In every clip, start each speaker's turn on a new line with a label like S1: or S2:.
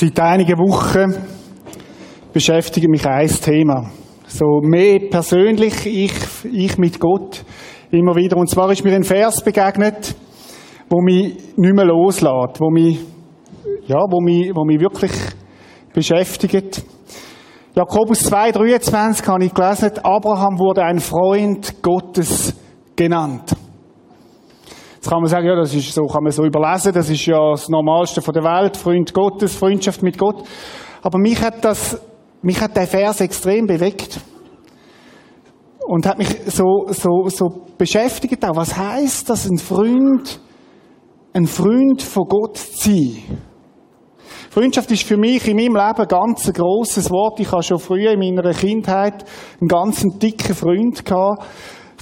S1: Seit einigen Wochen beschäftigt mich ein Thema. So mehr persönlich, ich, ich mit Gott immer wieder. Und zwar ist mir ein Vers begegnet, wo mich nicht mehr loslässt, wo mich, ja, wo mich, wo mich wirklich beschäftigt. Jakobus 2,23 habe ich gelesen, Abraham wurde ein Freund Gottes genannt. Kann man sagen, ja, das ist so, kann man so überlesen, das ist ja das Normalste von der Welt, Freund Gottes, Freundschaft mit Gott. Aber mich hat das, mich hat der Vers extrem bewegt. Und hat mich so, so, so beschäftigt auch. Was heißt das, ein Freund, ein Freund von Gott zu sein? Freundschaft ist für mich in meinem Leben ein ganz grosses Wort. Ich habe schon früher in meiner Kindheit einen ganz dicken Freund gehabt.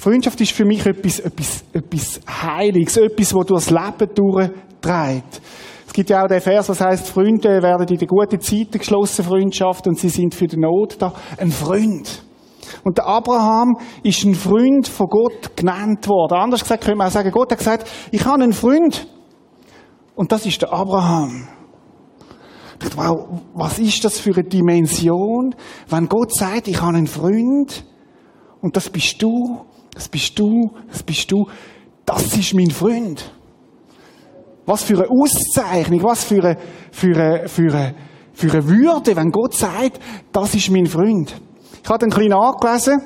S1: Freundschaft ist für mich etwas, etwas, etwas Heiliges, etwas, das durchs Leben durchträgt. Es gibt ja auch den Vers, was heißt, Freunde werden in der guten Zeiten geschlossen, Freundschaft, und sie sind für die Not da. Ein Freund. Und der Abraham ist ein Freund von Gott genannt worden. Anders gesagt könnte man auch sagen, Gott hat gesagt, ich habe einen Freund. Und das ist der Abraham. Ich dachte, wow, was ist das für eine Dimension, wenn Gott sagt, ich habe einen Freund und das bist du das bist du, das bist du, das ist mein Freund. Was für eine Auszeichnung, was für eine, für eine, für eine, für eine Würde, wenn Gott sagt, das ist mein Freund. Ich habe einen kleinen angelesen.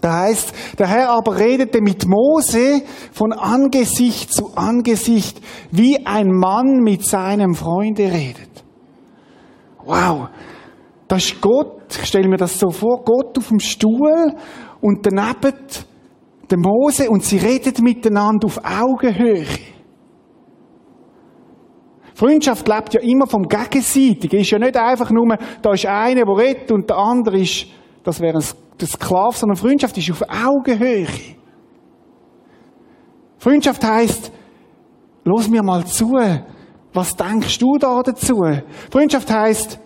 S1: Da heißt, der Herr aber redete mit Mose von Angesicht zu Angesicht, wie ein Mann mit seinem Freunde redet. Wow. Das ist Gott, ich stelle mir das so vor, Gott auf dem Stuhl und daneben der Mose und sie redet miteinander auf Augenhöhe. Freundschaft lebt ja immer vom Gegenseitigen. Ist ja nicht einfach nur, da ist einer, der redet und der andere ist, das wäre ein Sklave, sondern Freundschaft ist auf Augenhöhe. Freundschaft heißt, los mir mal zu. Was denkst du da dazu? Freundschaft heißt,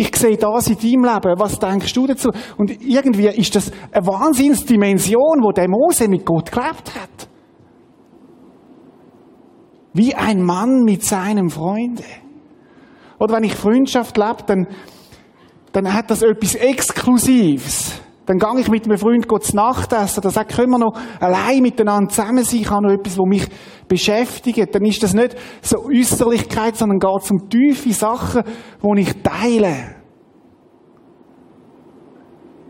S1: ich sehe das in deinem Leben. Was denkst du dazu? Und irgendwie ist das eine Wahnsinnsdimension, wo der Mose mit Gott gelebt hat. Wie ein Mann mit seinem Freunde. Oder wenn ich Freundschaft lebe, dann, dann hat das etwas Exklusives. Dann gehe ich mit einem Freund Gott Nacht essen. Dann sage, können wir noch allein miteinander zusammen sein. Ich habe noch etwas, was mich beschäftigt. Dann ist das nicht so Äußerlichkeit, sondern geht es um tiefe Sachen, die ich teile.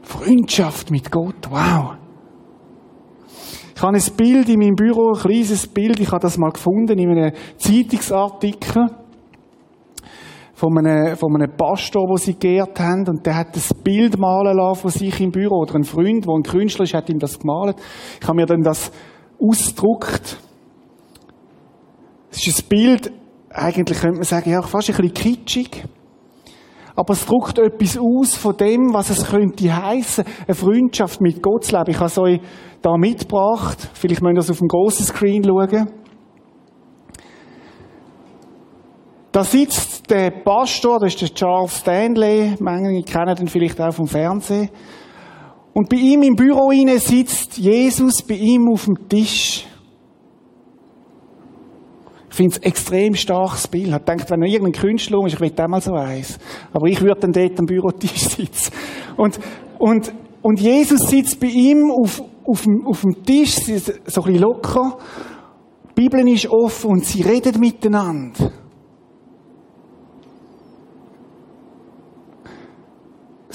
S1: Freundschaft mit Gott. Wow. Ich habe ein Bild in meinem Büro, ein kleines Bild. Ich habe das mal gefunden in einem Zeitungsartikel von einem, von einem Pastor, wo sie geehrt haben, und der hat das Bild malen lassen von sich im Büro, oder ein Freund, der ein Künstler ist, hat ihm das gemalt. Ich habe mir dann das ausgedruckt. Es ist ein Bild, eigentlich könnte man sagen, ja, fast ein bisschen kitschig. Aber es druckt etwas aus von dem, was es könnte heißen, eine Freundschaft mit Gott zu leben. Ich habe es euch da mitgebracht. Vielleicht müsst ihr das auf dem grossen Screen schauen. Da sitzt der Pastor, das ist der Charles Stanley, manche kennen ihn vielleicht auch vom Fernsehen. Und bei ihm im Büro inne sitzt Jesus bei ihm auf dem Tisch. Ich finde es extrem starkes Bild. Ich denkt, wenn er irgendein Künstler ist, ich will mal so eins. Aber ich würde dann dort am Bürotisch sitzen. Und, und, und Jesus sitzt bei ihm auf, auf, dem, auf dem Tisch, so ein bisschen locker. Die Bibel ist offen und sie reden miteinander.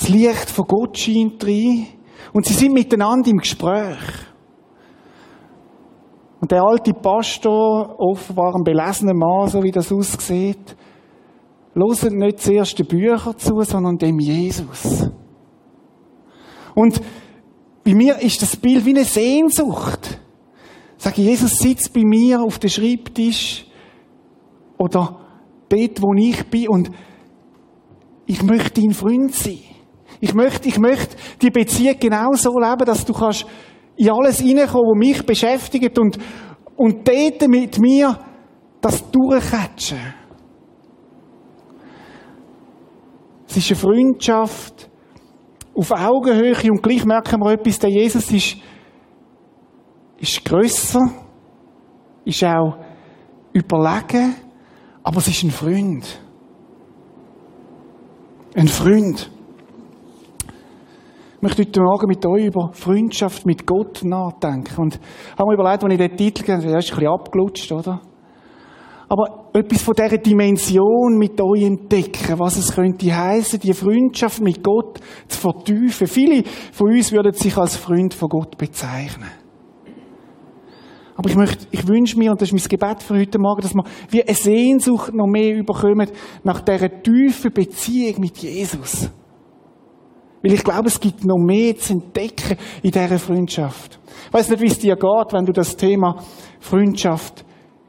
S1: Das Licht von Gott scheint rein. Und sie sind miteinander im Gespräch. Und der alte Pastor, offenbar ein belesener Mann, so wie das aussieht, hört nicht zuerst die Bücher zu, sondern dem Jesus. Und bei mir ist das Bild wie eine Sehnsucht. Sage, Jesus sitzt bei mir auf dem Schreibtisch oder dort, wo ich bin und ich möchte dein Freund sein. Ich möchte, ich möchte die Beziehung genau so leben, dass du kannst in alles hineinkommen, was mich beschäftigt und, und dort mit mir das durchcatchen. Es ist eine Freundschaft auf Augenhöhe und gleich merken wir etwas, der Jesus ist, ist grösser, ist auch überlegen, aber es ist ein Freund. Ein Freund. Ich möchte heute Morgen mit euch über Freundschaft mit Gott nachdenken. Und habe mir überlegt, als ich den Titel gegeben habe, ist ein bisschen abgelutscht, oder? Aber etwas von dieser Dimension mit euch entdecken, was es könnte heißen, die Freundschaft mit Gott zu vertiefen. Viele von uns würden sich als Freund von Gott bezeichnen. Aber ich möchte, ich wünsche mir, und das ist mein Gebet für heute Morgen, dass wir wie eine Sehnsucht noch mehr überkommen nach dieser tiefen Beziehung mit Jesus. Weil ich glaube, es gibt noch mehr zu entdecken in dieser Freundschaft. Ich weiss nicht, wie es dir geht, wenn du das Thema Freundschaft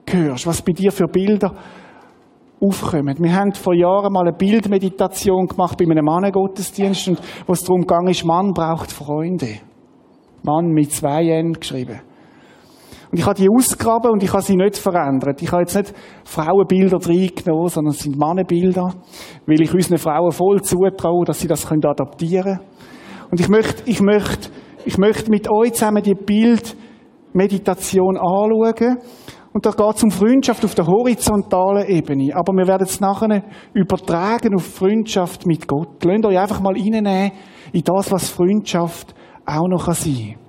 S1: hörst, was bei dir für Bilder aufkommen. Wir haben vor Jahren mal eine Bildmeditation gemacht bei einem Mannengottesdienst und wo es darum ging, Mann braucht Freunde. Mann mit zwei N geschrieben. Und ich habe die ausgegraben und ich habe sie nicht verändert. Ich habe jetzt nicht Frauenbilder reingenommen, sondern es sind Mannenbilder, weil ich unseren Frauen voll zutraue, dass sie das adaptieren können. Und ich möchte, ich möchte, ich möchte mit euch zusammen die Bildmeditation anschauen. Und da geht es um Freundschaft auf der horizontalen Ebene. Aber wir werden es nachher übertragen auf Freundschaft mit Gott. Lasst euch einfach mal reinnehmen in das, was Freundschaft auch noch sein kann.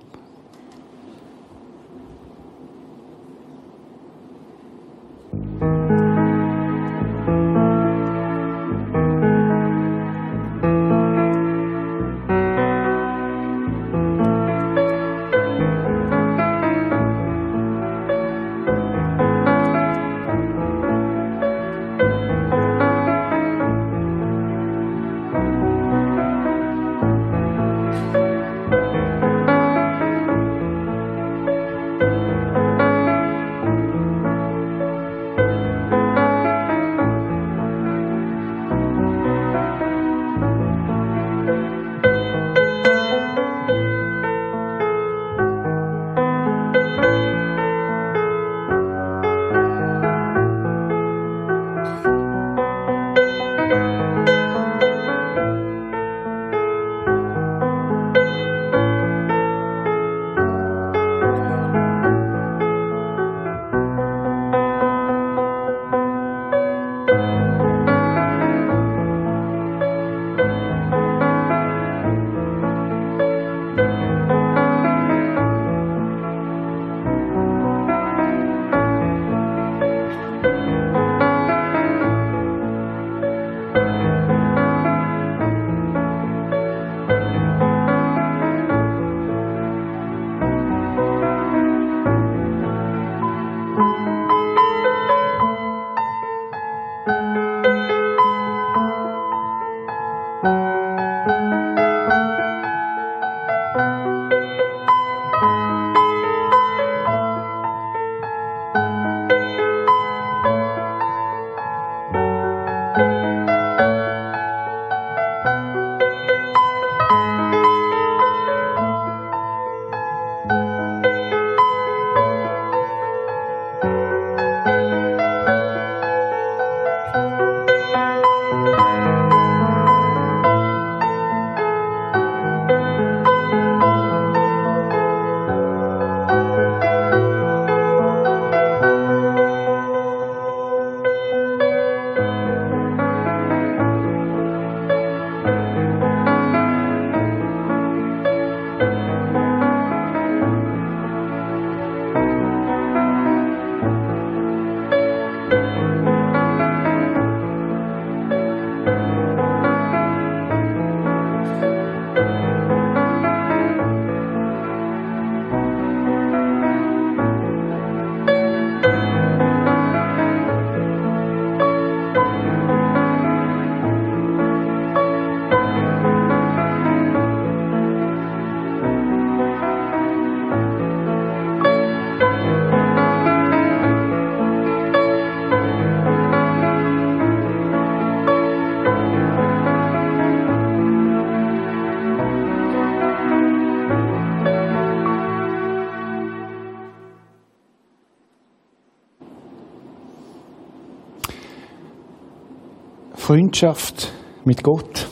S1: Freundschaft mit Gott.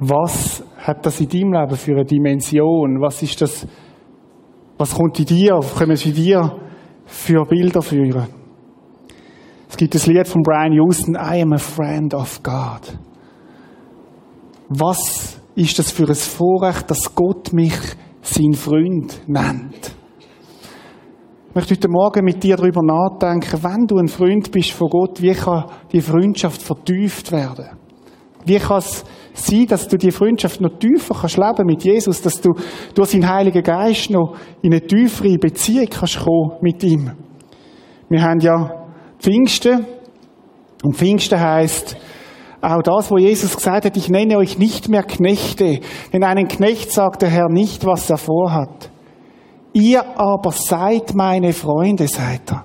S1: Was hat das in deinem Leben für eine Dimension? Was ist das? Was kommt in dir? Kommen sie dir für Bilder führen? Es gibt das Lied von Brian Houston, I am a friend of God. Was ist das für ein Vorrecht, dass Gott mich sein Freund nennt? Ich möchte heute Morgen mit dir darüber nachdenken, wenn du ein Freund bist von Gott, wie kann die Freundschaft vertieft werden? Wie kann es sein, dass du die Freundschaft noch tiefer kannst leben mit Jesus, dass du durch seinen Heiligen Geist noch in eine tiefere Beziehung kannst kommen mit ihm? Wir haben ja Pfingsten und Pfingsten heißt auch das, wo Jesus gesagt hat, ich nenne euch nicht mehr Knechte, denn einen Knecht sagt der Herr nicht, was er vorhat. Ihr aber seid meine Freunde, seid er.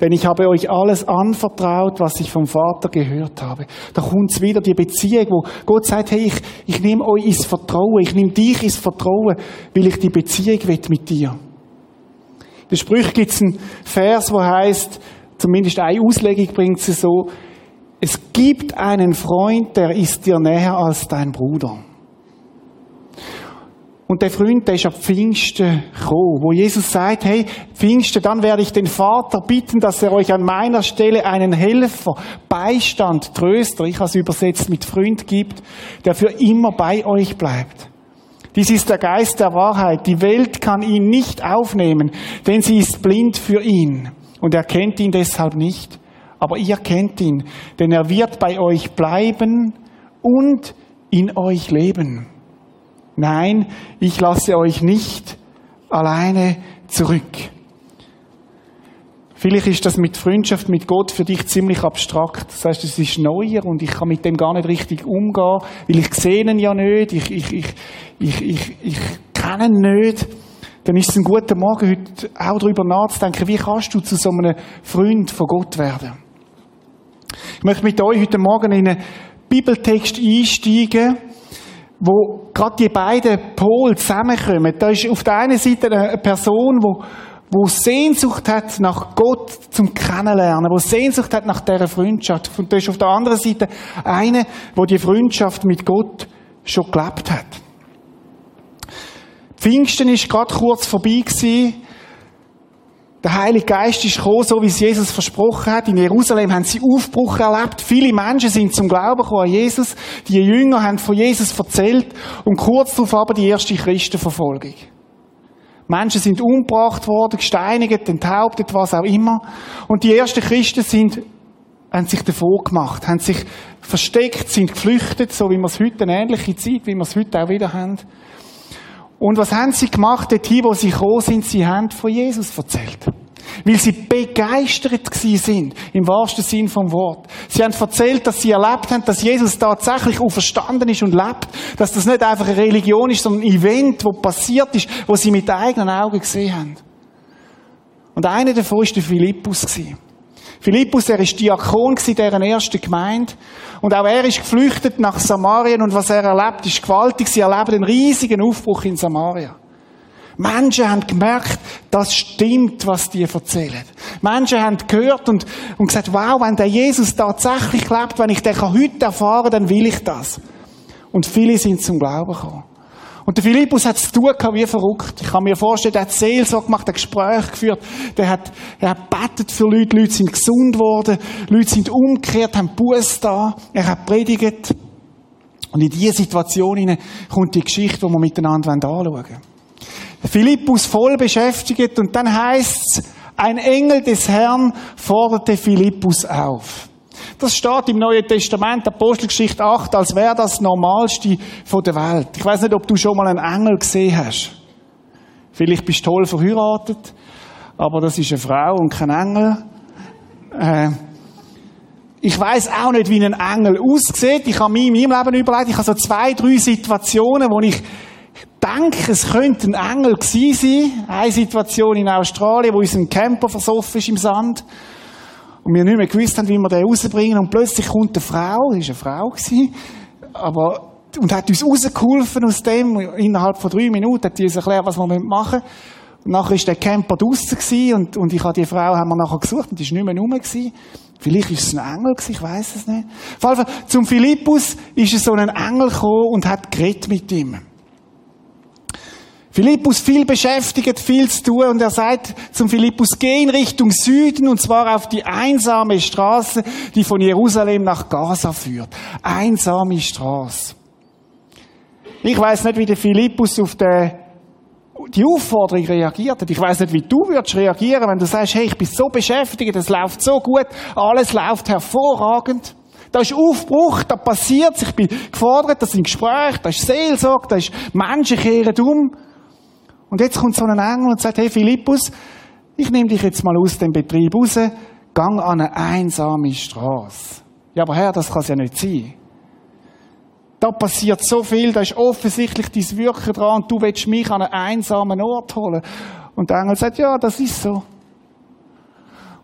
S1: Denn ich habe euch alles anvertraut, was ich vom Vater gehört habe. Da kommt wieder die Beziehung, wo Gott sagt, hey, ich, ich nehme euch ins Vertrauen, ich nehme dich ins Vertrauen, weil ich die Beziehung will mit dir. In der Sprüche gibt es einen Vers, wo heißt, zumindest eine Auslegung bringt sie so, es gibt einen Freund, der ist dir näher als dein Bruder. Und der Freund, der ist ab Pfingsten gekommen, wo Jesus sagt, hey, Pfingsten, dann werde ich den Vater bitten, dass er euch an meiner Stelle einen Helfer, Beistand, Tröster, ich habe es übersetzt mit Freund gibt, der für immer bei euch bleibt. Dies ist der Geist der Wahrheit. Die Welt kann ihn nicht aufnehmen, denn sie ist blind für ihn und er kennt ihn deshalb nicht. Aber ihr kennt ihn, denn er wird bei euch bleiben und in euch leben. Nein, ich lasse euch nicht alleine zurück. Vielleicht ist das mit Freundschaft mit Gott für dich ziemlich abstrakt. Das heißt, es ist neuer und ich kann mit dem gar nicht richtig umgehen, weil ich sehe ihn ja nicht, ich, ich, ich, ich, ich, ich kenne ihn nicht. Dann ist es ein guter Morgen, heute auch darüber nachzudenken, wie kannst du zu so einem Freund von Gott werden. Ich möchte mit euch heute Morgen in einen Bibeltext einsteigen, wo gerade die beiden Pole zusammenkommen. Da ist auf der einen Seite eine Person, wo, wo Sehnsucht hat nach Gott zum Kennenlernen, wo Sehnsucht hat nach dieser Freundschaft. Und da ist auf der anderen Seite eine, wo die Freundschaft mit Gott schon gelebt hat. Pfingsten ist gerade kurz vorbei gewesen. Der Heilige Geist ist gekommen, so wie es Jesus versprochen hat. In Jerusalem haben sie Aufbruch erlebt. Viele Menschen sind zum Glauben gekommen an Jesus. Die Jünger haben von Jesus erzählt und kurz darauf aber die erste Christenverfolgung. Menschen sind umgebracht worden, gesteinigt, enthauptet, was auch immer. Und die ersten Christen sind, haben sich davor gemacht, haben sich versteckt, sind geflüchtet, so wie wir es heute, eine ähnliche Zeit, wie wir es heute auch wieder haben. Und was haben sie gemacht, dorthin, wo sie gekommen sind? Sie haben von Jesus erzählt. Weil sie begeistert gewesen sind, im wahrsten Sinn vom Wort. Sie haben erzählt, dass sie erlebt haben, dass Jesus tatsächlich auferstanden ist und lebt. Dass das nicht einfach eine Religion ist, sondern ein Event, wo passiert ist, wo sie mit eigenen Augen gesehen haben. Und einer davon war der Philippus. Gewesen. Philippus, er ist Diakon in deren ersten Gemeinde. Und auch er ist geflüchtet nach Samarien und was er erlebt, ist gewaltig. Sie erleben einen riesigen Aufbruch in Samaria. Menschen haben gemerkt, das stimmt, was die erzählen. Menschen haben gehört und, und gesagt, wow, wenn der Jesus tatsächlich lebt, wenn ich den heute erfahren kann, dann will ich das. Und viele sind zum Glauben gekommen. Und der Philippus hat es tun wie verrückt. Ich kann mir vorstellen, der hat Seelsorge gemacht, ein Gespräch geführt, der hat, er hat bettet für Leute, Leute sind gesund geworden, Leute sind umgekehrt, haben Buß da, er hat predigt. Und in diese Situation kommt die Geschichte, die wir miteinander anschauen wollen. Philippus voll beschäftigt und dann heißt es, ein Engel des Herrn forderte Philippus auf. Das steht im Neuen Testament, Apostelgeschichte 8, als wäre das Normalste von der Welt. Ich weiß nicht, ob du schon mal einen Engel gesehen hast. Vielleicht bist du toll verheiratet, aber das ist eine Frau und kein Engel. Äh, ich weiß auch nicht, wie ein Engel aussieht. Ich habe mir in meinem Leben überlegt, ich habe so zwei, drei Situationen, wo ich denke, es könnte ein Engel gewesen sein. Eine Situation in Australien, wo unser Camper versoffen ist im Sand und wir nicht mehr gewusst haben, wie wir den rausbringen. Und plötzlich kommt eine Frau, das war eine Frau, gewesen, aber, und hat uns rausgeholfen aus dem. Innerhalb von drei Minuten hat die uns erklärt, was wir machen müssen. Und nachher war der Camper draussen und, und ich habe die Frau haben wir nachher gesucht und die war nicht mehr rum. Gewesen. Vielleicht ist es ein Engel gewesen, ich weiß es nicht. Jeden Fall, zum Philippus ist so ein Engel gekommen und hat geredet mit ihm. Philippus viel beschäftigt, viel zu tun und er sagt zum Philippus, geh in Richtung Süden und zwar auf die einsame Straße, die von Jerusalem nach Gaza führt. Einsame Straße. Ich weiß nicht, wie der Philippus auf der, die Aufforderung reagiert hat. Ich weiß nicht, wie du würdest reagieren, wenn du sagst, hey, ich bin so beschäftigt, es läuft so gut, alles läuft hervorragend. Da ist Aufbruch, da passiert ich bin gefordert, das sind Gespräche, da ist Seelsorge, da ist Menschen kehren um. Und jetzt kommt so ein Engel und sagt, hey Philippus, ich nehme dich jetzt mal aus dem Betrieb raus, gang an eine einsame Straße. Ja, aber Herr, das kann es ja nicht sein. Da passiert so viel, da ist offensichtlich dein Wirken dran und du willst mich an einen einsamen Ort holen. Und der Engel sagt, ja, das ist so.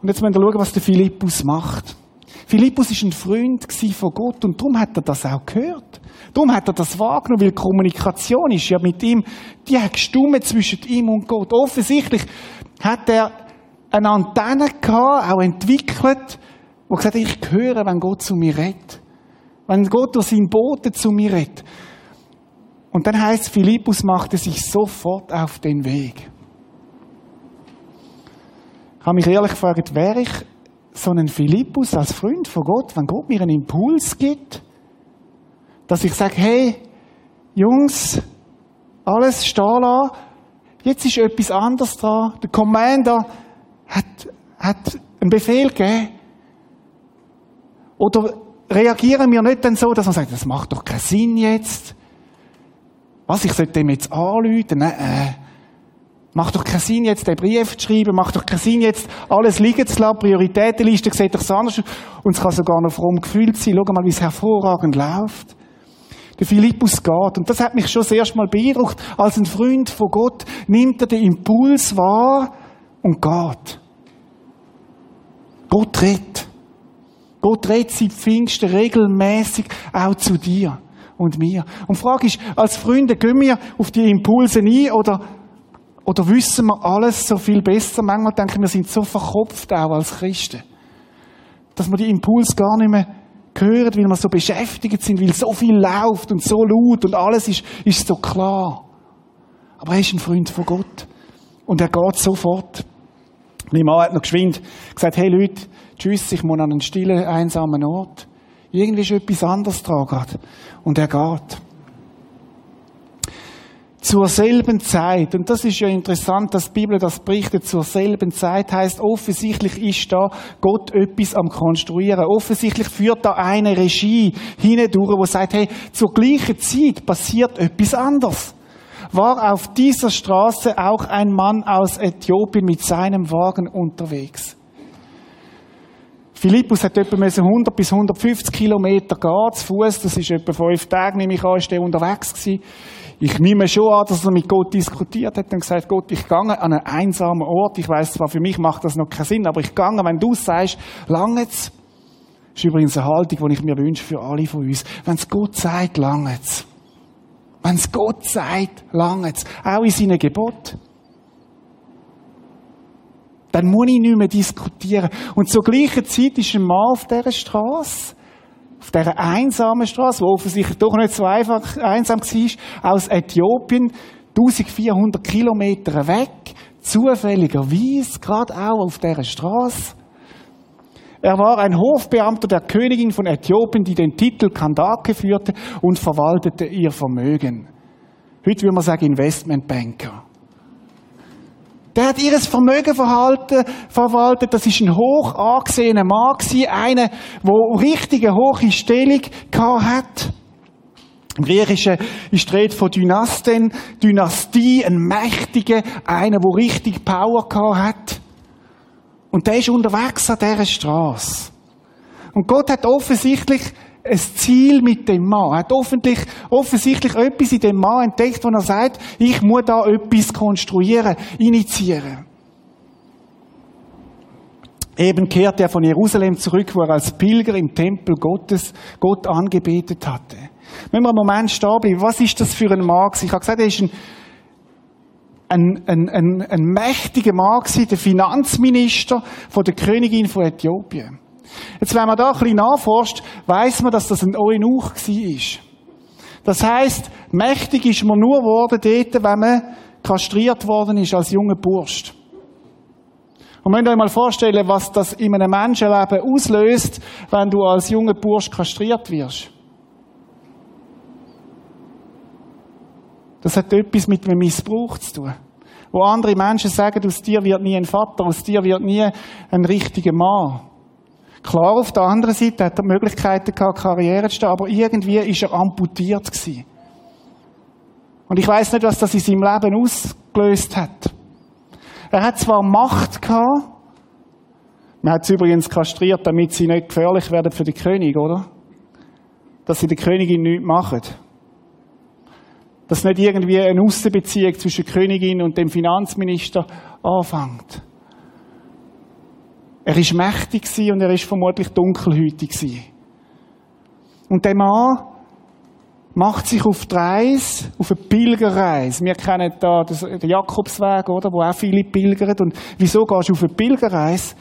S1: Und jetzt müssen wir schauen, was der Philippus macht. Philippus ist ein Freund von Gott und darum hat er das auch gehört. Darum hat er das wahrgenommen, weil Kommunikation ist ja mit ihm, die hat gestummt zwischen ihm und Gott. Offensichtlich hat er eine Antenne gehabt, auch entwickelt, wo gesagt hat, ich höre, wenn Gott zu mir redet. Wenn Gott durch seinen Boten zu mir redet. Und dann heißt Philippus machte sich sofort auf den Weg. Ich habe mich ehrlich gefragt, wäre ich so einen Philippus als Freund von Gott, wenn Gott mir einen Impuls gibt, dass ich sage, hey, Jungs, alles stehen lassen, jetzt ist etwas anderes dran. Der Commander hat, hat einen Befehl gegeben. Oder reagieren wir nicht dann so, dass man sagt, das macht doch keinen Sinn jetzt. Was, ich sollte dem jetzt anrufen? Nein, äh, Macht doch keinen Sinn, jetzt den Brief zu schreiben, macht doch keinen Sinn, jetzt alles liegen zu lassen, Prioritätenliste sieht doch so anders aus. Und es kann sogar noch fromm gefühlt sein. Schau mal, wie es hervorragend läuft. Der Philippus geht. Und das hat mich schon das erste Mal beeindruckt. Als ein Freund von Gott nimmt er den Impuls wahr und geht. Gott redet. Gott redet seit Pfingsten regelmäßig auch zu dir und mir. Und die Frage ist, als Freunde gehen wir auf die Impulse ein oder oder wissen wir alles so viel besser? Manchmal denken wir, sind so verkopft auch als Christen, dass wir die Impuls gar nicht mehr hören, weil wir so beschäftigt sind, weil so viel läuft und so laut und alles ist, ist so klar. Aber er ist ein Freund von Gott. Und er geht sofort. Mein Mann hat noch geschwind gesagt, hey Leute, tschüss, ich muss an einen stillen, einsamen Ort. Irgendwie ist etwas anderes dran gerade. Und er geht zur selben Zeit, und das ist ja interessant, dass die Bibel das berichtet, zur selben Zeit heißt offensichtlich ist da Gott etwas am Konstruieren. Offensichtlich führt da eine Regie hindurch, wo sagt, hey, zur gleichen Zeit passiert etwas anderes. War auf dieser Straße auch ein Mann aus Äthiopien mit seinem Wagen unterwegs. Philippus hat etwa 100 bis 150 Kilometer gehen zu Fuß. Das ist etwa fünf Tage, nehme ich an, ist der unterwegs gewesen. Ich nehme schon an, dass er mit Gott diskutiert hat und gesagt, Gott, ich gehe an einen einsamen Ort. Ich weiß zwar, für mich macht das noch keinen Sinn, aber ich gehe, wenn du sagst, langt's. Das ist übrigens eine Haltung, die ich mir wünsche für alle von uns. Wenn es Gott sagt, langt's. Wenn es Gott sagt, langt's. Auch in seinen Geboten dann muss ich nicht mehr diskutieren. Und zur gleichen Zeit ist ein Mann auf dieser Straße, auf dieser einsamen Straße, wo offensichtlich doch nicht so einfach einsam war, aus Äthiopien, 1400 Kilometer weg, zufälligerweise gerade auch auf dieser Straße. Er war ein Hofbeamter der Königin von Äthiopien, die den Titel Kandake führte und verwaltete ihr Vermögen. Heute würde man sagen Investmentbanker. Der hat ihres Vermögen verwaltet. Das ist ein hoch angesehener Mann gewesen, einer, der richtige hohe Stellung gehabt hat. Im Griechischen ist die Rede von Dynasten, Dynastie, ein Mächtiger, einer, der richtig Power gehabt hat. Und der ist unterwegs an dieser Straße. Und Gott hat offensichtlich ein Ziel mit dem Mann. Er hat offensichtlich, etwas in dem Mann entdeckt, wo er sagt, ich muss da etwas konstruieren, initiieren. Eben kehrt er von Jerusalem zurück, wo er als Pilger im Tempel Gottes Gott angebetet hatte. Wenn wir einen Moment stehen bleiben, was ist das für ein Mann? Ich habe gesagt, er ist ein, ein, ein, ein, ein mächtiger Mann, der Finanzminister von der Königin von Äthiopien. Jetzt, wenn man da ein bisschen nachforscht, weiss man, dass das ein Eunuch war. Das heisst, mächtig ist man nur geworden dort, wenn man kastriert worden ist als junger Bursch. Und ihr euch mal vorstellen, was das in einem Menschenleben auslöst, wenn du als junger Bursch kastriert wirst. Das hat etwas mit einem Missbrauch zu tun. Wo andere Menschen sagen, aus dir wird nie ein Vater, aus dir wird nie ein richtiger Mann. Klar, auf der anderen Seite hat er Möglichkeiten gehabt, Karriere zu stehen, aber irgendwie ist er amputiert gewesen. Und ich weiß nicht, was das in seinem Leben ausgelöst hat. Er hat zwar Macht gehabt, man hat sie übrigens kastriert, damit sie nicht gefährlich werden für den König, oder? Dass sie der Königin nichts machen. Dass nicht irgendwie eine Außenbeziehung zwischen der Königin und dem Finanzminister anfängt. Er ist mächtig und er ist vermutlich dunkelhütig Und der Mann macht sich auf die Reise, auf eine Pilgerreise. Wir kennen da den Jakobsweg, oder, wo auch viele pilgern. Und wieso gehst du auf eine Pilgerreise?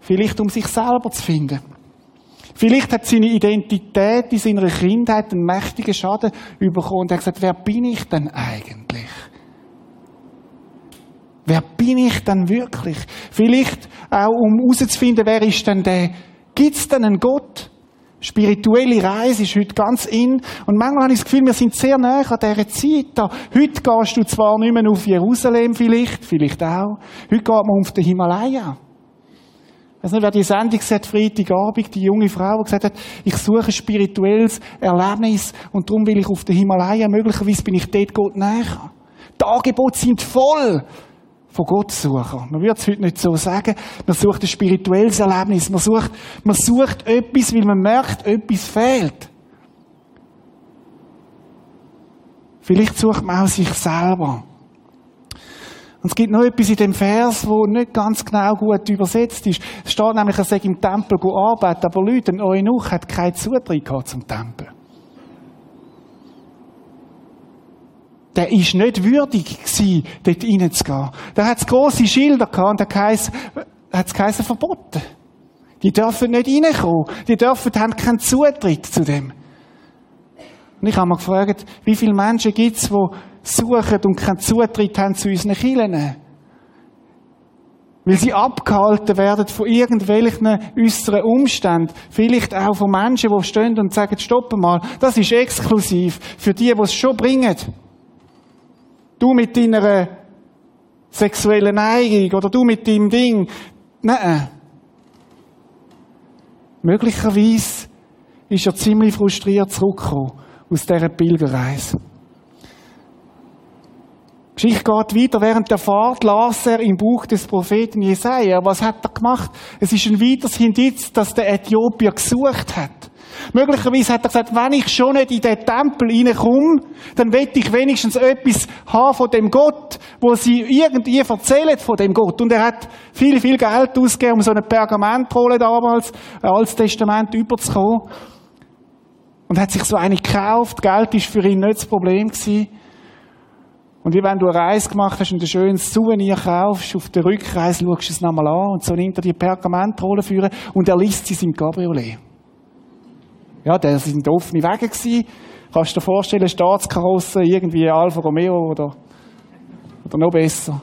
S1: Vielleicht um sich selber zu finden. Vielleicht hat seine Identität in seiner Kindheit einen mächtigen Schaden bekommen und er hat gesagt, wer bin ich denn eigentlich? Wer bin ich denn wirklich? Vielleicht auch, um herauszufinden, wer ist denn der? Gibt es denn einen Gott? Spirituelle Reise ist heute ganz in. Und manchmal habe ich das Gefühl, wir sind sehr nah an dieser Zeit. Da. Heute gehst du zwar nicht mehr auf Jerusalem vielleicht, vielleicht auch. Heute geht man auf den Himalaya. Ich weiß nicht, wer die Sendung sieht, Freitagabend, die junge Frau, die gesagt hat, ich suche ein spirituelles Erlebnis und darum will ich auf den Himalaya. Möglicherweise bin ich dort Gott näher. Die Angebote sind voll von Gott suchen. Man würde es heute nicht so sagen. Man sucht ein spirituelles Erlebnis. Man sucht, man sucht etwas, weil man merkt, etwas fehlt. Vielleicht sucht man auch sich selber. Und es gibt noch etwas in dem Vers, wo nicht ganz genau gut übersetzt ist. Es steht nämlich, er sei im Tempel arbeiten, aber Leute, ein Eunuch hat keinen Zutritt zum Tempel. Der ist nicht würdig gewesen, dort reinzugehen. Da hat es grosse Schilder gehabt und da hat es verboten. Die dürfen nicht reinkommen. Die dürfen, haben keinen Zutritt zu dem. Und ich habe mich gefragt, wie viele Menschen gibt es, die suchen und keinen Zutritt haben zu unseren Kirchen? Weil sie abgehalten werden von irgendwelchen äußeren Umständen. Vielleicht auch von Menschen, die stehen und sagen, stopp mal, das ist exklusiv für die, die es schon bringen. Du mit deiner sexuellen Neigung oder du mit deinem Ding. Nein. Möglicherweise ist er ziemlich frustriert zurückgekommen aus dieser Pilgerreise. Die Geschichte geht weiter. Während der Fahrt las er im Buch des Propheten Jesaja. Was hat er gemacht? Es ist ein weiteres Indiz, dass der Äthiopier gesucht hat. Möglicherweise hat er gesagt, wenn ich schon nicht in den Tempel reinkomme, dann will ich wenigstens etwas haben von dem Gott, wo sie irgendwie erzählen von dem Gott. Und er hat viel, viel Geld ausgegeben, um so eine Pergamentrolle damals, altes Testament überzukommen. Und hat sich so eine gekauft. Geld ist für ihn nicht das Problem gewesen. Und wie wenn du eine Reise gemacht hast und ein schönes Souvenir kaufst, auf der Rückreise schaust du es nochmal an und so nimmt er die Pergamentrolle führen und er liest sie im Cabriolet. Ja, das sind offene Wege gewesen. Kannst du dir vorstellen, Staatskarosse, irgendwie Alfa Romeo oder, oder noch besser.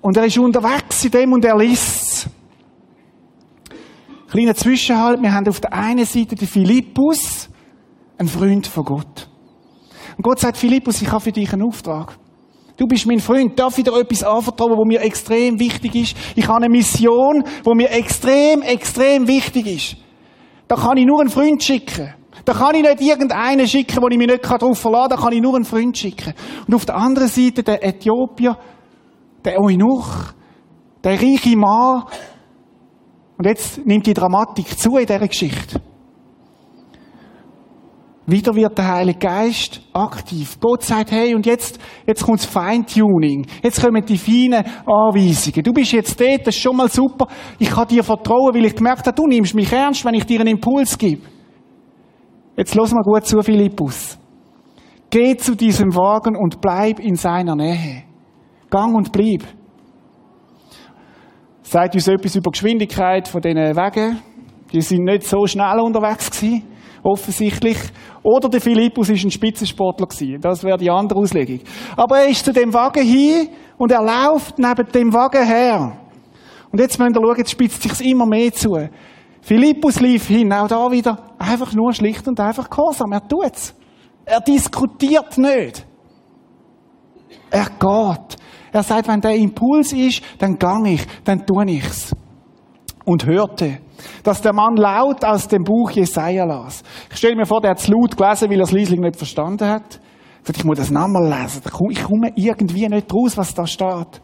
S1: Und er ist unterwegs in dem und er liest. Kleiner Zwischenhalt, wir haben auf der einen Seite den Philippus, ein Freund von Gott. Und Gott sagt, Philippus, ich habe für dich einen Auftrag. Du bist mein Freund, darf ich dir etwas anvertrauen, wo mir extrem wichtig ist? Ich habe eine Mission, wo mir extrem, extrem wichtig ist. Da kann ich nur einen Freund schicken. Da kann ich nicht irgendeinen schicken, wo ich mich nicht darauf verlassen kann. Da kann ich nur einen Freund schicken. Und auf der anderen Seite der Äthiopier, der Eunuch, der reiche Mann. Und jetzt nimmt die Dramatik zu in dieser Geschichte. Wieder wird der Heilige Geist aktiv. Gott sagt, hey, und jetzt, jetzt kommt das Feintuning. Jetzt kommen die feinen Anweisungen. Du bist jetzt dort, das ist schon mal super. Ich kann dir vertrauen, weil ich gemerkt habe, du nimmst mich ernst, wenn ich dir einen Impuls gebe. Jetzt los mal gut zu, Philippus. Geh zu diesem Wagen und bleib in seiner Nähe. Gang und bleib. Sagt uns etwas über die Geschwindigkeit von diesen Wegen. Die sind nicht so schnell unterwegs gewesen offensichtlich. Oder der Philippus ist ein Spitzensportler gewesen. Das wäre die andere Auslegung. Aber er ist zu dem Wagen hin und er läuft neben dem Wagen her. Und jetzt müsst ihr schauen, jetzt spitzt sich's immer mehr zu. Philippus lief hin, auch da wieder, einfach nur schlicht und einfach gehorsam. Er tut's. Er diskutiert nicht. Er geht. Er sagt, wenn der Impuls ist, dann gang ich, dann tue ich's. Und hörte, dass der Mann laut aus dem Buch Jesaja las. Ich stelle mir vor, der hat es laut gelesen, weil er es leislich nicht verstanden hat. Ich muss das nochmal lesen. Ich komme irgendwie nicht raus, was da steht.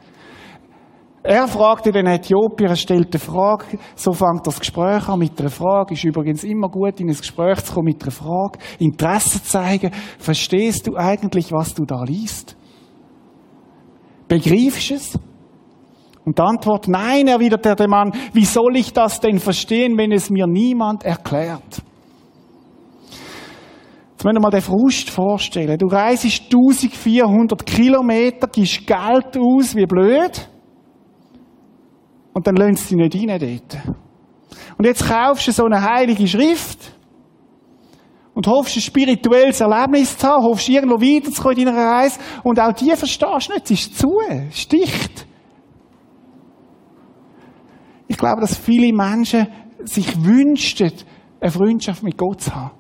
S1: Er fragte den Äthiopier, er stellte Frage, so fängt das Gespräch an mit einer Frage. Ist übrigens immer gut, in ein Gespräch zu kommen mit einer Frage. Interesse zeigen. Verstehst du eigentlich, was du da liest? Begreifst du es? Und Antwort, nein, erwidert der Mann, wie soll ich das denn verstehen, wenn es mir niemand erklärt? Jetzt müssen wir mal den Frust vorstellen. Du reist 1400 Kilometer, gibst Geld aus, wie blöd. Und dann löhnst du dich nicht rein dort. Und jetzt kaufst du so eine heilige Schrift und hoffst, ein spirituelles Erlebnis zu haben, hoffst, irgendwo weiterzukommen in deiner Reise und auch die verstehst du nicht, es ist zu, dicht. Ich glaube, dass viele Menschen sich wünschten, eine Freundschaft mit Gott zu haben.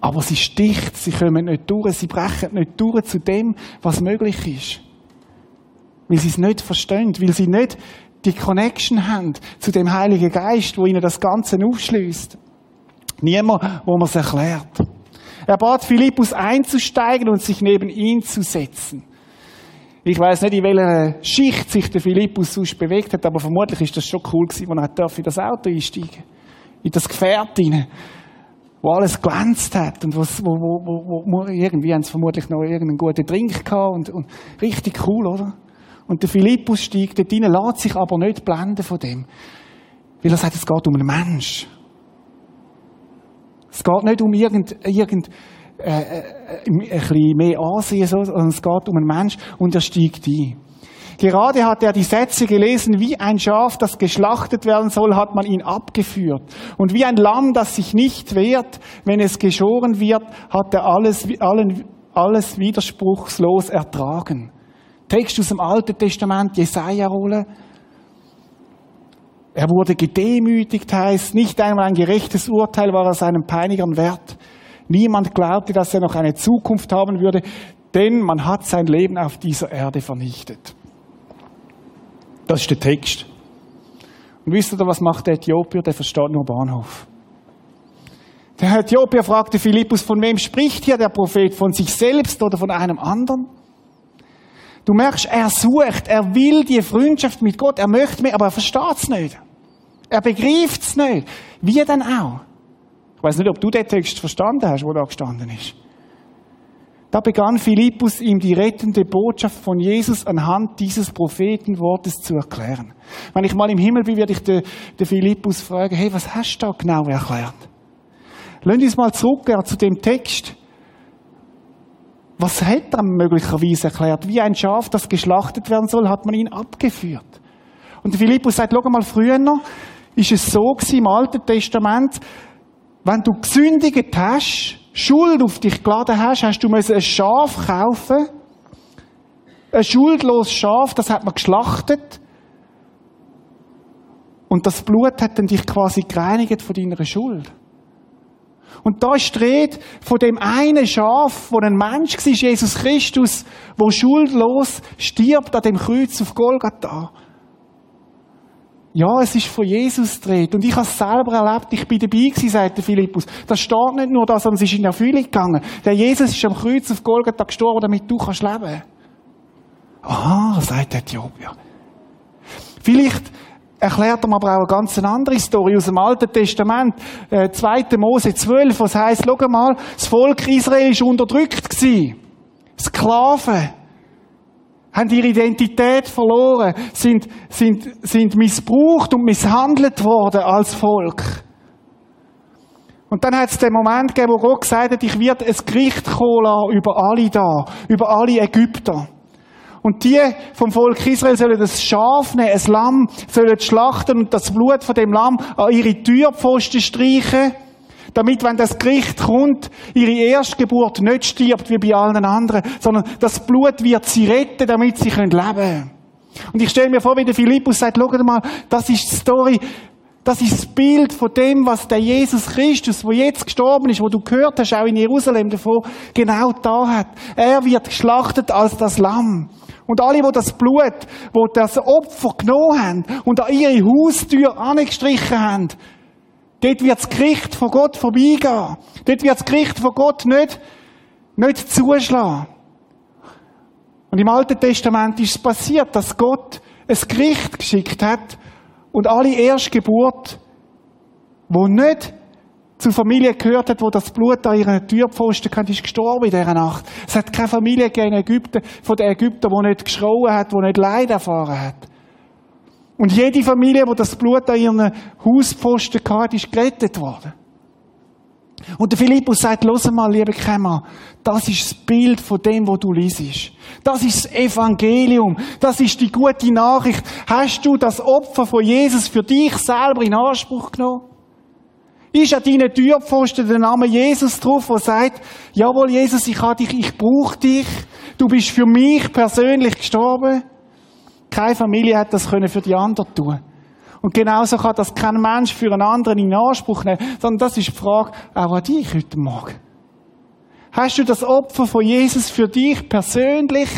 S1: Aber sie ist dicht, sie kommen nicht durch, sie brechen nicht durch zu dem, was möglich ist weil sie es nicht verstehen, weil sie nicht die Connection haben zu dem Heiligen Geist, wo ihnen das Ganze aufschließt. Niemand, wo man es erklärt. Er bat Philippus einzusteigen und sich neben ihn zu setzen. Ich weiß nicht, in welcher Schicht sich der Philippus sonst bewegt hat, aber vermutlich ist das schon cool gewesen, als er in das Auto einsteigen In das Gefährt hinein, wo alles glänzt hat und wo, wo, wo, wo irgendwie haben sie vermutlich noch irgendeinen guten Trink gehabt und, und richtig cool, oder? Und der Philippus steigt dort rein, lässt sich aber nicht blenden von dem. Weil er sagt, es geht um einen Mensch. Es geht nicht um irgend, irgend äh, äh, ein bisschen mehr Ansehen, sondern es geht um einen Mensch und er steigt ein. Gerade hat er die Sätze gelesen, wie ein Schaf, das geschlachtet werden soll, hat man ihn abgeführt. Und wie ein Lamm, das sich nicht wehrt, wenn es geschoren wird, hat er alles, allen, alles widerspruchslos ertragen. Text aus dem Alten Testament, Jesaja rollen. Er wurde gedemütigt, heißt, nicht einmal ein gerechtes Urteil war er seinen Peinigern wert. Niemand glaubte, dass er noch eine Zukunft haben würde, denn man hat sein Leben auf dieser Erde vernichtet. Das ist der Text. Und wisst ihr, was macht der Äthiopier? Der versteht nur Bahnhof. Der Äthiopier fragte Philippus, von wem spricht hier der Prophet? Von sich selbst oder von einem anderen? Du merkst, er sucht, er will die Freundschaft mit Gott, er möchte mehr, aber er versteht es nicht. Er begreift es nicht. Wie denn auch? Ich weiß nicht, ob du den Text verstanden hast, wo da gestanden ist. Da begann Philippus ihm die rettende Botschaft von Jesus anhand dieses Prophetenwortes zu erklären. Wenn ich mal im Himmel bin, werde ich den, den Philippus fragen, hey, was hast du da genau erklärt? Lass uns mal zurückgehen zu dem Text. Was hat er möglicherweise erklärt? Wie ein Schaf, das geschlachtet werden soll, hat man ihn abgeführt. Und Philippus sagt, schau mal, früher ist es so gewesen, im Alten Testament, wenn du gesündigt hast, Schuld auf dich geladen hast, hast du ein Schaf kaufen. Ein schuldloses Schaf, das hat man geschlachtet. Und das Blut hat dann dich quasi gereinigt von deiner Schuld. Und da steht von dem einen Schaf, wo ein Mensch war, Jesus Christus, wo schuldlos stirbt an dem Kreuz auf Golgatha. Ja, es ist von Jesus dreht. Und ich habe es selber erlebt. Ich bin dabei gewesen, sagt der Philippus. Das steht nicht nur da, sondern es ist in Erfüllung gegangen. Der Jesus ist am Kreuz auf Golgatha gestorben, damit du kannst leben. Aha, sagt Äthiopier. Vielleicht erklärt er aber auch eine ganz andere Story aus dem Alten Testament. Äh, 2. Mose 12, was heißt, schau mal, das Volk Israel ist unterdrückt gewesen. Sklaven haben ihre Identität verloren, sind, sind, sind missbraucht und misshandelt worden als Volk. Und dann hat es den Moment gegeben, wo Gott gesagt hat, ich werde ein Gericht kommen über alle da, über alle Ägypter. Und die vom Volk Israel sollen das Schaf nehmen, ein Lamm, sollen schlachten und das Blut von dem Lamm an ihre Türpfosten streichen, Damit, wenn das Gericht kommt, ihre Erstgeburt nicht stirbt wie bei allen anderen, sondern das Blut wird sie retten, damit sie leben können. Und ich stelle mir vor, wie der Philippus sagt, schau mal, das ist die Story, das ist das Bild von dem, was der Jesus Christus, wo jetzt gestorben ist, wo du gehört hast, auch in Jerusalem davon, genau da hat. Er wird geschlachtet als das Lamm. Und alle, wo das Blut, wo das Opfer genommen haben und an ihre Haustür angestrichen haben, dort wird das Gericht von Gott vorbeigehen. Dort wird das Gericht von Gott nicht, nicht zuschlagen. Und im Alten Testament ist es passiert, dass Gott ein Gericht geschickt hat und alle Erstgeburt, wo nicht zur Familie gehört hat, wo das Blut an ihren Türpfosten kann, ist gestorben in dieser Nacht. Es hat keine Familie gegeben in Ägypten, von den Ägyptern, die nicht geschrauen hat, die nicht Leid erfahren hat. Und jede Familie, wo das Blut an ihren Hauspfosten hatte, ist gerettet worden. Und der Philippus sagt, los mal, liebe Kämmer, das ist das Bild von dem, wo du liest. Das ist das Evangelium. Das ist die gute Nachricht. Hast du das Opfer von Jesus für dich selber in Anspruch genommen? Ist an deinen Türpfosten der Name Jesus drauf, der sagt, jawohl, Jesus, ich habe dich, ich brauche dich. Du bist für mich persönlich gestorben. Keine Familie hat das können für die anderen tun. Und genauso kann das kein Mensch für einen anderen in Anspruch nehmen, sondern das ist die Frage auch an dich heute Morgen. Hast du das Opfer von Jesus für dich persönlich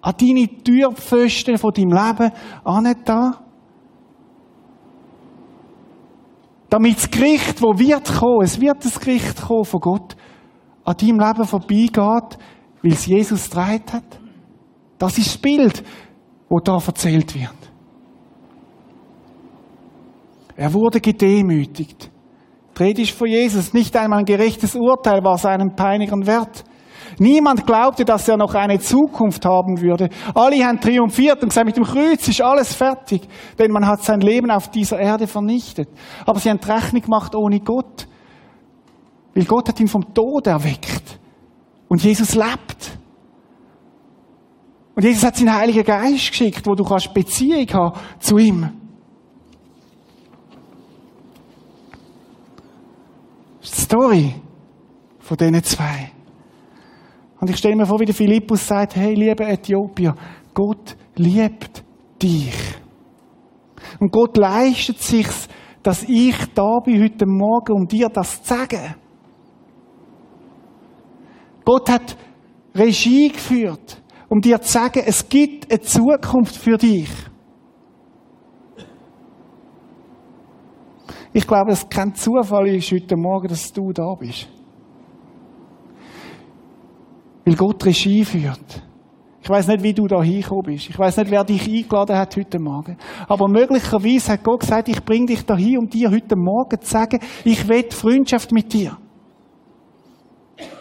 S1: an deine Türpfosten von deinem Leben angetan? Damit das Gericht, wo wird kommen, es wird das Gericht kommen von Gott, an deinem Leben vorbeigeht, weil es Jesus dreit hat. Das ist das Bild, wo da erzählt wird. Er wurde gedemütigt. Rede ist von Jesus. Nicht einmal ein gerechtes Urteil war seinem Peinigern wert. Niemand glaubte, dass er noch eine Zukunft haben würde. Alle haben triumphiert und gesagt, mit dem Kreuz ist alles fertig. Denn man hat sein Leben auf dieser Erde vernichtet. Aber sie haben Rechnung gemacht ohne Gott. Weil Gott hat ihn vom Tod erweckt. Und Jesus lebt. Und Jesus hat seinen Heiligen Geist geschickt, wo du kannst Beziehung haben zu ihm. Story von diesen zwei. Und ich stelle mir vor, wie der Philippus sagt, hey, liebe Äthiopier, Gott liebt dich. Und Gott leistet sich, dass ich da bin heute Morgen, um dir das zu sagen. Gott hat Regie geführt, um dir zu sagen, es gibt eine Zukunft für dich. Ich glaube, es kein Zufall ist heute Morgen, dass du da bist. Weil Gott Regie führt. Ich weiß nicht, wie du da hingekommen bist. Ich weiß nicht, wer dich eingeladen hat heute Morgen. Aber möglicherweise hat Gott gesagt, ich bringe dich da hin, um dir heute Morgen zu sagen, ich will Freundschaft mit dir.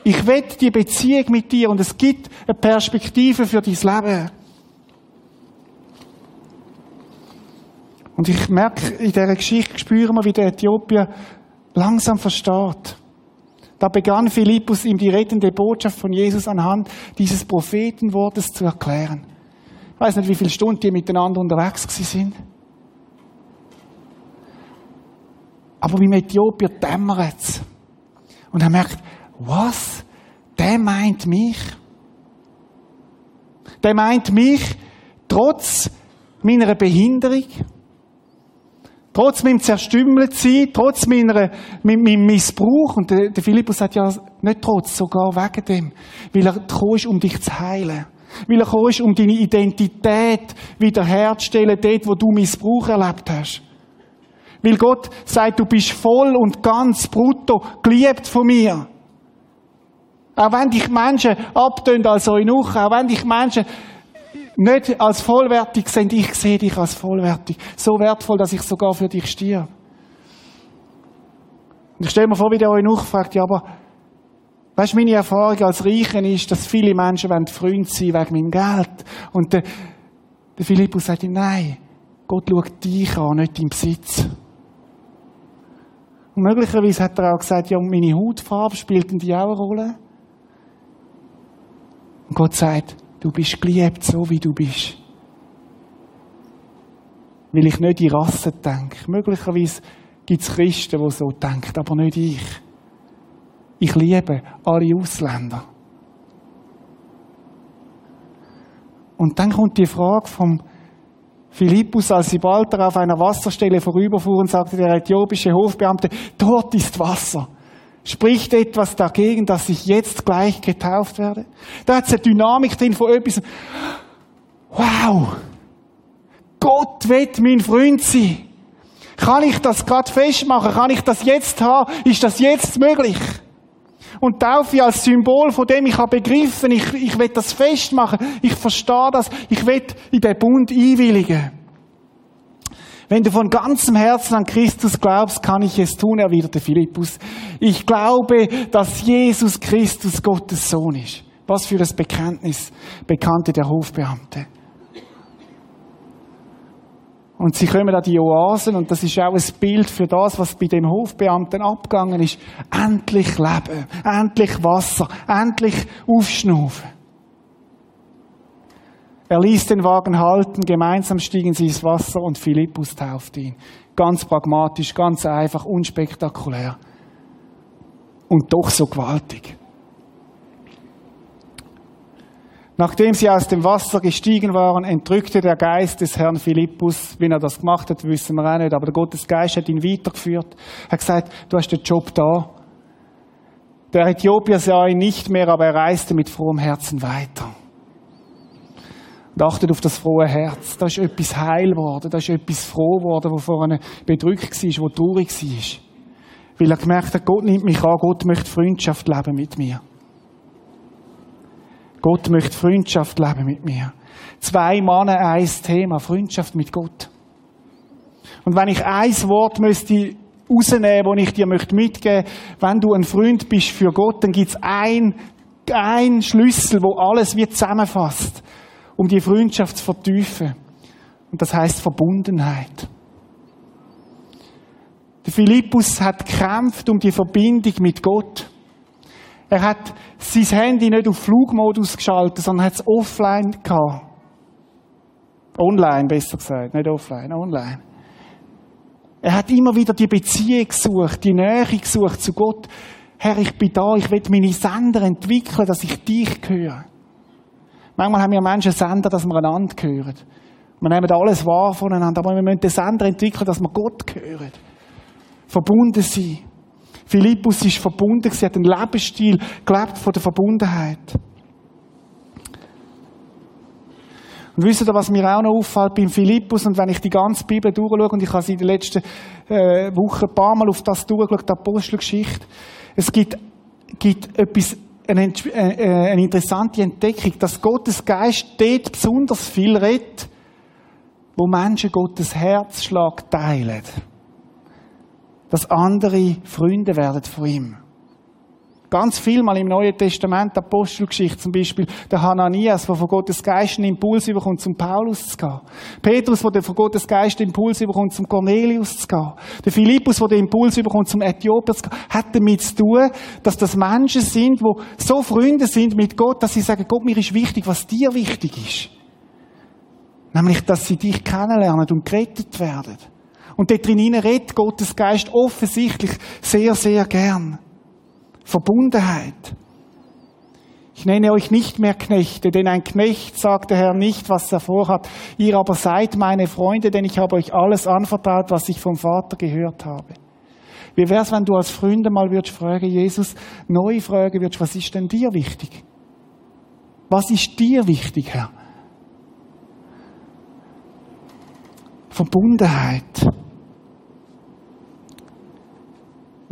S1: Ich will die Beziehung mit dir und es gibt eine Perspektive für dein Leben. Und ich merke, in dieser Geschichte spüren wir, wie der Äthiopier langsam versteht. Da begann Philippus ihm die rettende Botschaft von Jesus anhand dieses Prophetenwortes zu erklären. Ich weiß nicht, wie viele Stunden die miteinander unterwegs sind. Aber beim Äthiopier dämmert es. Und er merkt, was? Der meint mich? Der meint mich trotz meiner Behinderung? Trotz meinem Zerstümmeltsein, trotz meiner, meinem Missbrauch. Und der, der Philippus sagt ja nicht trotz, sogar wegen dem. Weil er gekommen ist, um dich zu heilen. Weil er gekommen ist, um deine Identität wiederherzustellen, dort, wo du Missbrauch erlebt hast. Weil Gott sagt, du bist voll und ganz brutto geliebt von mir. Auch wenn dich Menschen abtönt als Eunuch, auch wenn dich Menschen nicht als vollwertig sind, ich sehe dich als vollwertig. So wertvoll, dass ich sogar für dich stehe. Und ich stelle mir vor, wie der euch nachfragt, ja, aber, weißt du, meine Erfahrung als Reichen ist, dass viele Menschen wollen Freund sein wegen meinem Geld. Und der, der Philippus sagt ihm, nein, Gott schaut dich an, nicht deinen Besitz. Und möglicherweise hat er auch gesagt, ja, und meine Hautfarbe spielt in die auch eine Rolle. Und Gott sagt, Du bist geliebt, so wie du bist. Weil ich nicht in Rassen denke. Möglicherweise gibt es Christen, die so denken, aber nicht ich. Ich liebe alle Ausländer. Und dann kommt die Frage vom Philippus, als sie bald auf einer Wasserstelle vorüberfuhren, sagte der äthiopische Hofbeamte, dort ist Wasser. Spricht etwas dagegen, dass ich jetzt gleich getauft werde? Da hat es eine Dynamik drin von etwas. Wow! Gott wird mein Freund sein. Kann ich das gerade festmachen? Kann ich das jetzt haben? Ist das jetzt möglich? Und Taufe als Symbol von dem, ich habe begriffen, ich, ich will das festmachen, ich verstehe das, ich will in den Bund einwilligen. Wenn du von ganzem Herzen an Christus glaubst, kann ich es tun, erwiderte Philippus. Ich glaube, dass Jesus Christus Gottes Sohn ist. Was für ein Bekenntnis bekannte der Hofbeamte. Und sie kommen an die Oasen und das ist auch ein Bild für das, was bei dem Hofbeamten abgegangen ist. Endlich Leben, endlich Wasser, endlich aufschnaufen. Er ließ den Wagen halten, gemeinsam stiegen sie ins Wasser und Philippus taufte ihn. Ganz pragmatisch, ganz einfach, unspektakulär. Und doch so gewaltig. Nachdem sie aus dem Wasser gestiegen waren, entrückte der Geist des Herrn Philippus. Wie er das gemacht hat, wissen wir auch nicht. Aber der Gottes Geist hat ihn weitergeführt. Er hat gesagt, du hast den Job da. Der Äthiopier sah ihn nicht mehr, aber er reiste mit frohem Herzen weiter. Und achtet auf das frohe Herz. Da ist etwas heil geworden. Da ist etwas froh geworden, wo vorher bedrückt war, wo traurig war. Weil er gemerkt hat, Gott nimmt mich an, Gott möchte Freundschaft leben mit mir. Gott möchte Freundschaft leben mit mir. Zwei Männer, ein Thema, Freundschaft mit Gott. Und wenn ich ein Wort müsste rausnehmen, das ich dir möchte mitgeben wenn du ein Freund bist für Gott, dann gibt es ein, ein Schlüssel, wo alles wird zusammenfasst, um die Freundschaft zu vertiefen. Und das heißt Verbundenheit. Der Philippus hat gekämpft um die Verbindung mit Gott. Er hat sein Handy nicht auf Flugmodus geschaltet, sondern hat es offline gehabt. Online, besser gesagt, nicht offline, online. Er hat immer wieder die Beziehung gesucht, die Nähe gesucht zu Gott. Herr, ich bin da, ich will meine Sender entwickeln, dass ich dich höre. Manchmal haben wir Menschen Sender, dass wir einander hören. Wir nehmen alles wahr voneinander, aber wir müssen den Sender entwickeln, dass wir Gott hören. Verbunden sein. Philippus ist verbunden, sie hat einen Lebensstil gelebt von der Verbundenheit. Und wisst ihr, was mir auch noch auffällt beim Philippus, und wenn ich die ganze Bibel durchschaue, und ich habe sie in den letzten äh, Wochen ein paar Mal auf das durchgeschaut, die Apostelgeschichte, es gibt, gibt etwas, eine, äh, eine interessante Entdeckung, dass Gottes Geist dort besonders viel redet, wo Menschen Gottes Herzschlag teilen dass andere Freunde werden von ihm. Ganz viel mal im Neuen Testament, Apostelgeschichte zum Beispiel, der Hananias, der von Gottes Geist einen Impuls überkommt, zum Paulus zu gehen. Petrus, der von Gottes Geist den Impuls überkommt, zum Cornelius zu gehen. Der Philippus, der den Impuls überkommt, zum Äthiopier zu gehen, hat damit zu tun, dass das Menschen sind, die so Freunde sind mit Gott, dass sie sagen, Gott, mir ist wichtig, was dir wichtig ist. Nämlich, dass sie dich kennenlernen und gerettet werden. Und dort drin redet Gottes Geist offensichtlich sehr, sehr gern. Verbundenheit. Ich nenne euch nicht mehr Knechte, denn ein Knecht sagt der Herr nicht, was er vorhat. Ihr aber seid meine Freunde, denn ich habe euch alles anvertraut, was ich vom Vater gehört habe. Wie wär's, wenn du als Freunde mal würdest fragen, Jesus, neu fragen würdest, was ist denn dir wichtig? Was ist dir wichtig, Herr? Verbundenheit.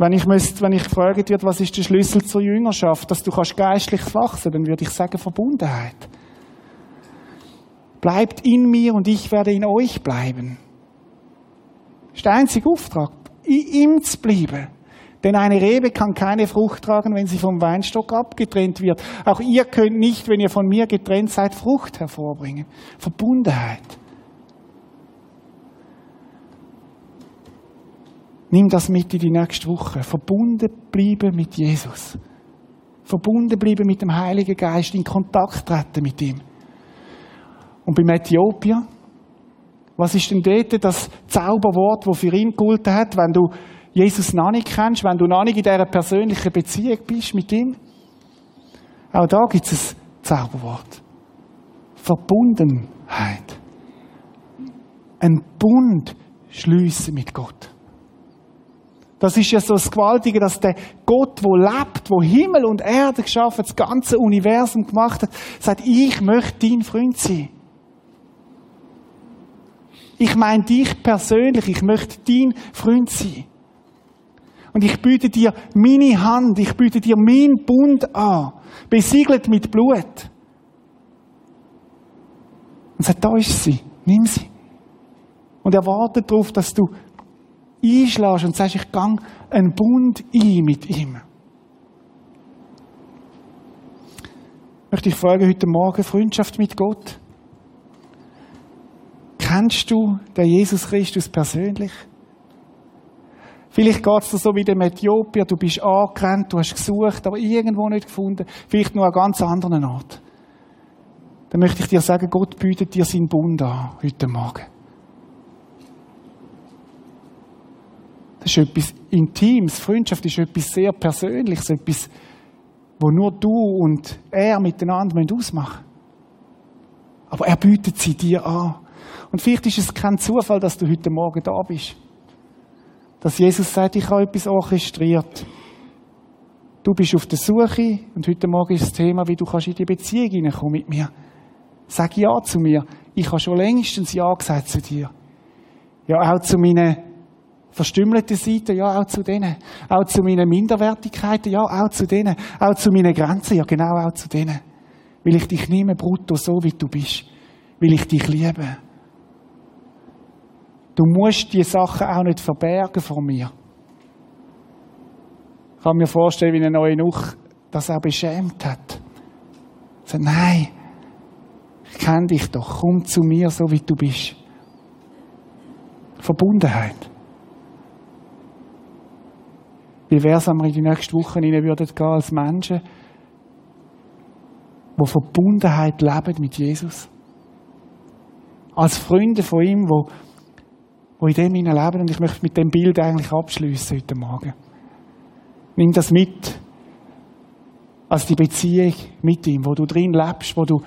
S1: Wenn ich, müsste, wenn ich gefragt wird, was ist der Schlüssel zur Jüngerschaft, dass du kannst geistlich wachsen, dann würde ich sagen Verbundenheit. Bleibt in mir und ich werde in euch bleiben. Das ist der einzige Auftrag, in ihm zu bleiben. Denn eine Rebe kann keine Frucht tragen, wenn sie vom Weinstock abgetrennt wird. Auch ihr könnt nicht, wenn ihr von mir getrennt seid, Frucht hervorbringen. Verbundenheit. Nimm das mit in die nächste Woche. Verbunden bleiben mit Jesus. Verbunden bleiben mit dem Heiligen Geist, in Kontakt treten mit ihm. Und beim Äthiopier, Was ist denn dort das Zauberwort, das für ihn gegolten hat, wenn du Jesus noch nicht kennst, wenn du noch nicht in dieser persönlichen Beziehung bist mit ihm? Auch da gibt es ein Zauberwort. Verbundenheit. Ein Bund schließen mit Gott. Das ist ja so das Gewaltige, dass der Gott, wo lebt, wo Himmel und Erde geschaffen, das ganze Universum gemacht hat, sagt, ich möchte dein Freund sein. Ich meine dich persönlich, ich möchte dein Freund sein. Und ich biete dir meine Hand, ich biete dir meinen Bund an, besiegelt mit Blut. Und sagt, da ist sie, nimm sie. Und er wartet darauf, dass du einschlägst und sagst, ich gang einen Bund ein mit ihm. Möchte ich fragen, heute Morgen Freundschaft mit Gott? Kennst du den Jesus Christus persönlich? Vielleicht geht es dir so wie dem Äthiopier, du bist angerannt, du hast gesucht, aber irgendwo nicht gefunden. Vielleicht nur an ganz anderen Ort. Dann möchte ich dir sagen, Gott bietet dir seinen Bund an, heute Morgen. Ist etwas Intimes. Freundschaft ist etwas sehr Persönliches, etwas, wo nur du und er miteinander ausmachen müssen. Aber er bietet sie dir an. Und vielleicht ist es kein Zufall, dass du heute Morgen da bist. Dass Jesus sagt, ich habe etwas orchestriert. Du bist auf der Suche und heute Morgen ist das Thema, wie du kannst in die Beziehung hineinkommen mit mir. Sag ja zu mir. Ich habe schon längstens Ja gesagt zu dir. Ja, auch zu meinen verstümmelte Seiten, ja, auch zu denen. Auch zu meinen Minderwertigkeiten, ja, auch zu denen. Auch zu meinen Grenzen, ja, genau auch zu denen. Will ich dich nehme, brutto, so wie du bist. Will ich dich lieben. Du musst die Sachen auch nicht verbergen vor mir. Ich kann mir vorstellen, wie eine neue Nuch das auch beschämt hat. So, nein, ich kenne dich doch, komm zu mir, so wie du bist. Verbundenheit. Wie wäre es, wenn wir in die nächste Woche rein würden gehen als Menschen, die Verbundenheit leben mit Jesus? Als Freunde von ihm, wo, wo in dem hinein leben. Und ich möchte mit dem Bild eigentlich abschließen heute Morgen. Nimm das mit. Als die Beziehung mit ihm, wo du drin lebst, wo du,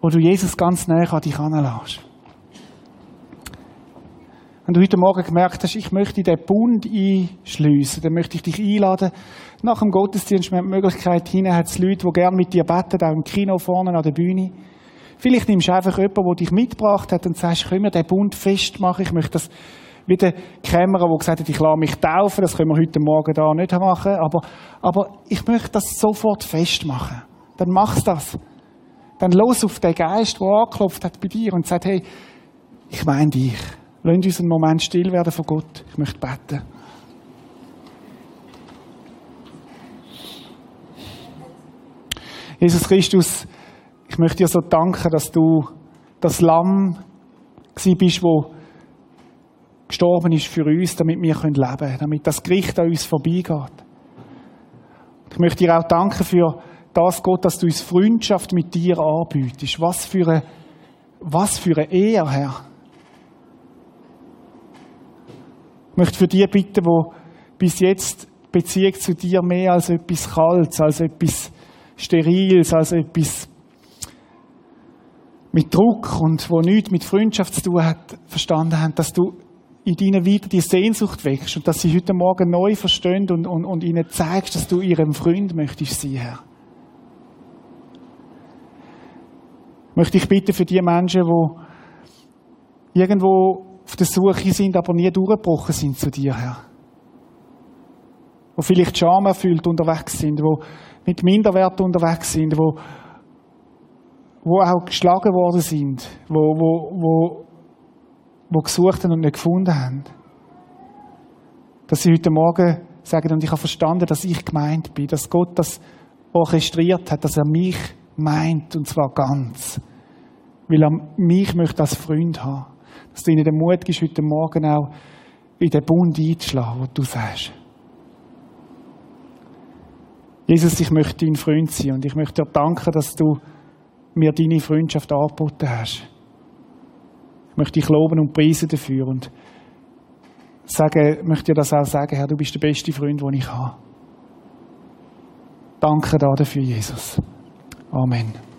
S1: wo du Jesus ganz näher an dich heranlässt. Wenn du heute Morgen gemerkt hast, ich möchte den Bund einschliessen, dann möchte ich dich einladen. Nach dem Gottesdienst mit Möglichkeit hinein hat es Leute, die gerne mit dir beten, auch im Kino vorne an der Bühne. Vielleicht nimmst du einfach jemanden, der dich mitgebracht hat und sagst, können wir den Bund festmachen? Ich möchte das wie der Kämmerer, der gesagt hat, ich lasse mich taufen, das können wir heute Morgen da nicht machen, aber, aber ich möchte das sofort festmachen. Dann mach's das. Dann los auf den Geist, der angeklopft hat bei dir und sagt, hey, ich meine dich. Lass uns einen Moment still werden vor Gott. Ich möchte beten. Jesus Christus, ich möchte dir so danken, dass du das Lamm bist, wo gestorben ist für uns, damit wir leben können, damit das Gericht an uns vorbeigeht. Ich möchte dir auch danken für das, Gott, dass du uns Freundschaft mit dir anbietest. Was für eine, was für eine Ehe, Herr. Ich möchte für die bitten, wo bis jetzt Beziehung zu dir mehr als etwas Kaltes, als etwas Steriles, als etwas mit Druck und wo nichts mit Freundschaft zu tun hat, verstanden haben, dass du in ihnen wieder die Sehnsucht wächst und dass sie heute Morgen neu verstehen und, und, und ihnen zeigst, dass du ihrem Freund möchtest sein, Herr. Möchte ich bitten für die Menschen, die irgendwo auf der Suche sind, aber nie durchgebrochen sind zu dir, Herr. Wo vielleicht Scham erfüllt unterwegs sind, wo mit Minderwert unterwegs sind, wo, wo auch geschlagen worden sind, wo, wo, wo, wo gesucht und nicht gefunden haben. Dass sie heute Morgen sagen, und ich habe verstanden, dass ich gemeint bin, dass Gott das orchestriert hat, dass er mich meint, und zwar ganz. Weil er mich möchte als Freund haben dass du ihnen den Mut gibst, heute Morgen auch in den Bund einzuschlagen, wo du sagst. Jesus, ich möchte dein Freund sein und ich möchte dir danken, dass du mir deine Freundschaft angeboten hast. Ich möchte dich loben und preisen dafür und sagen, möchte dir das auch sagen, Herr, du bist der beste Freund, den ich habe. Danke dafür, Jesus. Amen.